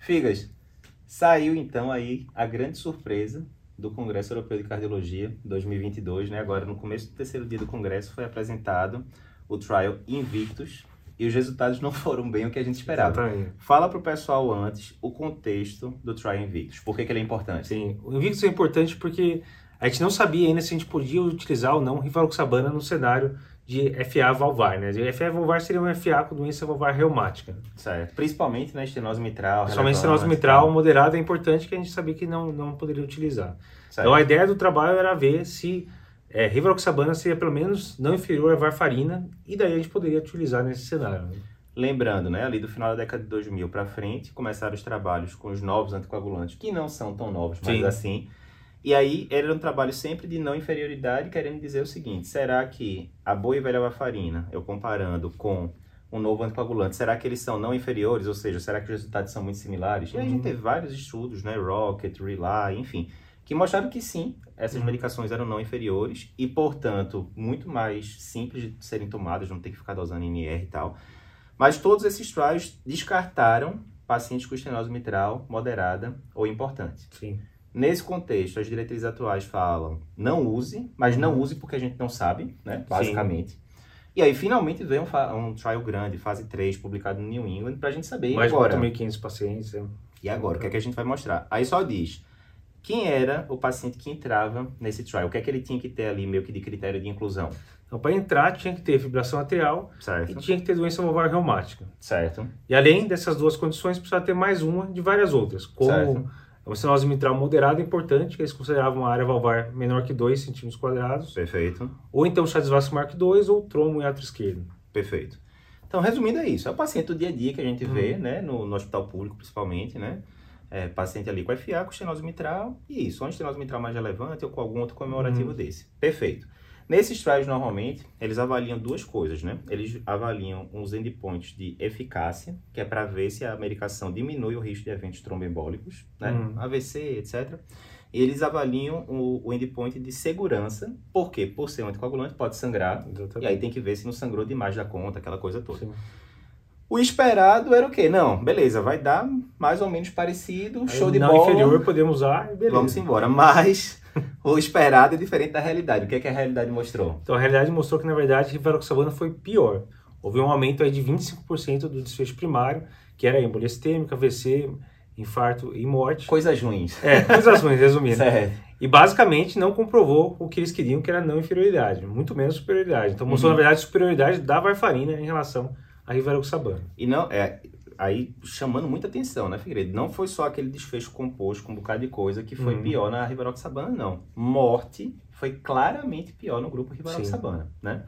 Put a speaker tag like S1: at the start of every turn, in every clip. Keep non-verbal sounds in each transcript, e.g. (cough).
S1: Figas, saiu então aí a grande surpresa do Congresso Europeu de Cardiologia 2022, né? Agora no começo do terceiro dia do congresso foi apresentado o trial Invictus e os resultados não foram bem o que a gente esperava.
S2: Exatamente.
S1: Fala pro pessoal antes o contexto do trial Invictus, por que, que ele é importante?
S2: Sim, o Invictus é importante porque a gente não sabia ainda se a gente podia utilizar ou não rivaroxabana no cenário de FA valvar, né? De FA valvar seria um FA com doença valvar reumática.
S1: Certo. Principalmente na estenose mitral.
S2: Principalmente estenose mitral
S1: tá?
S2: moderada é importante que a gente sabia que não, não poderia utilizar.
S1: Certo.
S2: Então a ideia do trabalho era ver se é, rivaroxabana seria pelo menos não inferior à varfarina e daí a gente poderia utilizar nesse cenário. né?
S1: Lembrando, né, ali do final da década de 2000 para frente, começaram os trabalhos com os novos anticoagulantes, que não são tão novos, mas
S2: Sim.
S1: assim. E aí era um trabalho sempre de não inferioridade, querendo dizer o seguinte: será que a boa e velha varfarina, eu comparando com um novo anticoagulante, será que eles são não inferiores? Ou seja, será que os resultados são muito similares? E aí a gente
S2: Uhum.
S1: teve vários estudos, né, Rocket, Rely, enfim, que mostraram que sim, essas
S2: Uhum.
S1: medicações eram não inferiores e, portanto, muito mais simples de serem tomadas, não ter que ficar dosando NR e tal. Mas todos esses trials descartaram pacientes com estenose mitral moderada ou importante.
S2: Sim.
S1: Nesse contexto, as diretrizes atuais falam não use, mas não use porque a gente não sabe, né? Basicamente. E aí, finalmente, veio um, um trial grande, fase 3, publicado no New England, pra gente saber. E
S2: Mais
S1: agora?
S2: 4.500 pacientes. é.
S1: E agora? O que é que a gente vai mostrar? Aí só diz quem era o paciente que entrava nesse trial, o que é que ele tinha que ter ali, meio que de critério de inclusão.
S2: Então, para entrar, tinha que ter fibração atrial e
S1: Certo?
S2: tinha que ter doença valvar reumática.
S1: Certo.
S2: E além dessas duas condições, precisava ter mais uma de várias outras, como
S1: Certo.
S2: Uma estenose mitral moderada importante, que eles consideravam uma área valvar menor que 2 centímetros quadrados,
S1: Perfeito.
S2: ou então Chades Mark 2 ou tromo em ato esquerdo.
S1: Perfeito. Então, resumindo, é isso. É o paciente do dia a dia que a gente vê,
S2: Uhum.
S1: né? No, no hospital público, principalmente, né? É, paciente ali com FA, com estenose mitral, e isso. Ou estenose mitral mais relevante ou com algum outro comemorativo
S2: Uhum.
S1: desse. Perfeito. Nesses trials, normalmente, eles avaliam duas coisas, né? Eles avaliam uns endpoints de eficácia, que é para ver se a medicação diminui o risco de eventos tromboembólicos, né?
S2: Uhum.
S1: AVC, etc. E eles avaliam o, o endpoint de segurança, porque, por ser um anticoagulante, pode sangrar, e aí tem que ver se não sangrou demais da conta, aquela coisa toda.
S2: Sim.
S1: O esperado era o quê? Não, beleza, vai dar mais ou menos parecido, show
S2: Aí,
S1: de
S2: não
S1: bola.
S2: inferior podemos usar beleza.
S1: Vamos embora. Mas (laughs) o esperado é diferente da realidade. O que é que a realidade mostrou?
S2: Então a realidade mostrou que na verdade rivaroxabana foi pior. Houve um aumento aí de 25% do desfecho primário, que era embolia sistêmica, AVC, infarto e morte.
S1: Coisas ruins.
S2: É, coisas ruins, resumindo. (laughs)
S1: Certo.
S2: E basicamente não comprovou o que eles queriam, que era não inferioridade, muito menos superioridade. Então mostrou,
S1: Uhum.
S2: na verdade, superioridade da varfarina em relação à rivaroxabana.
S1: E não, é, aí chamando muita atenção, né, Figueiredo? Não foi só aquele desfecho composto com um bocado de coisa que foi
S2: Uhum.
S1: pior na Rivaroxabana, não. Morte foi claramente pior no grupo Rivaroxabana, né?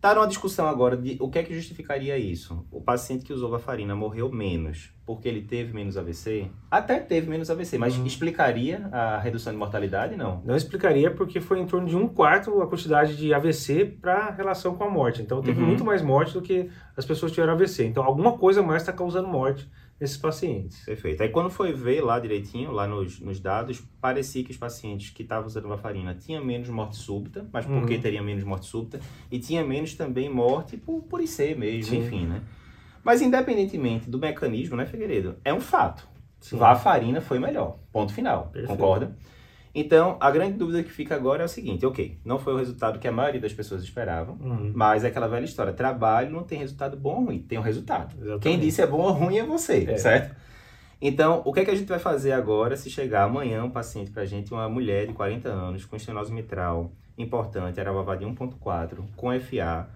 S1: Tá numa discussão agora de o que é que justificaria isso. O paciente que usou varfarina morreu menos porque ele teve menos AVC? Até teve menos AVC, mas
S2: Uhum.
S1: explicaria a redução de mortalidade? Não.
S2: Não explicaria porque foi em torno de um quarto a quantidade de AVC para relação com a morte. Então teve
S1: Uhum.
S2: muito mais morte do que as pessoas tiveram AVC. Então alguma coisa mais está causando morte nesses pacientes.
S1: Perfeito. Aí quando foi ver lá direitinho, lá nos, nos dados, parecia que os pacientes que estavam usando varfarina tinham menos morte súbita, mas por que
S2: Uhum.
S1: teria menos morte súbita? E tinha menos também morte por, por IC mesmo,
S2: Sim.
S1: enfim, né? Mas independentemente do mecanismo, né, Figueiredo? É um fato.
S2: Sim.
S1: Varfarina foi melhor. Ponto final.
S2: Perfeito.
S1: Concorda? Então, a grande dúvida que fica agora é o seguinte, ok, não foi o resultado que a maioria das pessoas esperavam,
S2: Uhum.
S1: mas é aquela velha história, trabalho não tem resultado bom ou ruim, tem um resultado.
S2: Exatamente.
S1: Quem disse é bom ou ruim é você,
S2: É.
S1: certo? Então, o que, é que a gente vai fazer agora se chegar amanhã um paciente pra gente, uma mulher de 40 anos, com estenose mitral importante, era de 1.4, com FA,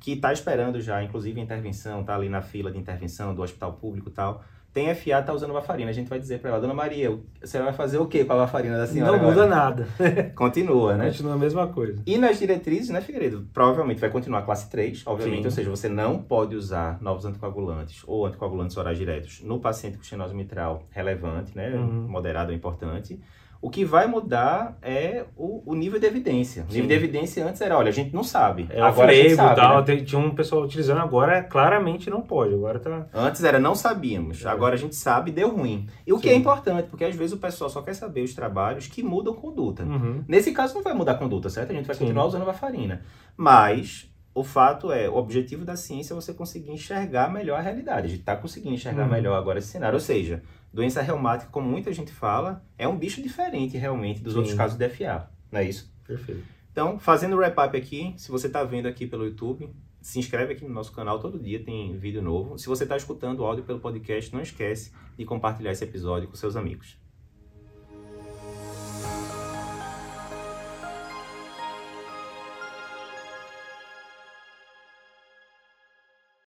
S1: que está esperando já, inclusive, a intervenção, tá ali na fila de intervenção do hospital público e tal, tem FA, tá usando varfarina. A gente vai dizer para ela, dona Maria, você vai fazer o que com a varfarina da senhora
S2: Não muda
S1: agora?
S2: nada. (laughs)
S1: Continua, né?
S2: Continua a mesma coisa.
S1: E nas diretrizes, né, Figueiredo? Provavelmente vai continuar a classe 3, obviamente,
S2: Sim.
S1: ou seja, você não pode usar novos anticoagulantes ou anticoagulantes orais diretos no paciente com estenose mitral relevante, né,
S2: Uhum.
S1: moderado ou importante. O que vai mudar é o, o nível de evidência. O
S2: Sim.
S1: nível de evidência antes era, olha, a gente não sabe.
S2: É
S1: agora a gente
S2: off-label
S1: sabe,
S2: tal,
S1: né?
S2: tinha um pessoal utilizando, agora claramente não pode. Agora tá.
S1: Antes era não sabíamos,
S2: É.
S1: agora a gente sabe, deu ruim. E o que
S2: Sim.
S1: é importante, porque às vezes o pessoal só quer saber os trabalhos que mudam conduta.
S2: Uhum.
S1: Nesse caso não vai mudar a conduta, certo? A gente vai
S2: Sim.
S1: continuar usando a varfarina. Mas o fato é, o objetivo da ciência é você conseguir enxergar melhor a realidade. A gente está conseguindo enxergar
S2: Uhum.
S1: melhor agora esse cenário. Ou seja, doença reumática, como muita gente fala, é um bicho diferente realmente dos
S2: Sim.
S1: outros casos de FA. Não é isso?
S2: Perfeito.
S1: Então, fazendo o wrap-up aqui, se você está vendo aqui pelo YouTube, se inscreve aqui no nosso canal, todo dia tem vídeo novo. Se você está escutando o áudio pelo podcast, não esquece de compartilhar esse episódio com seus amigos.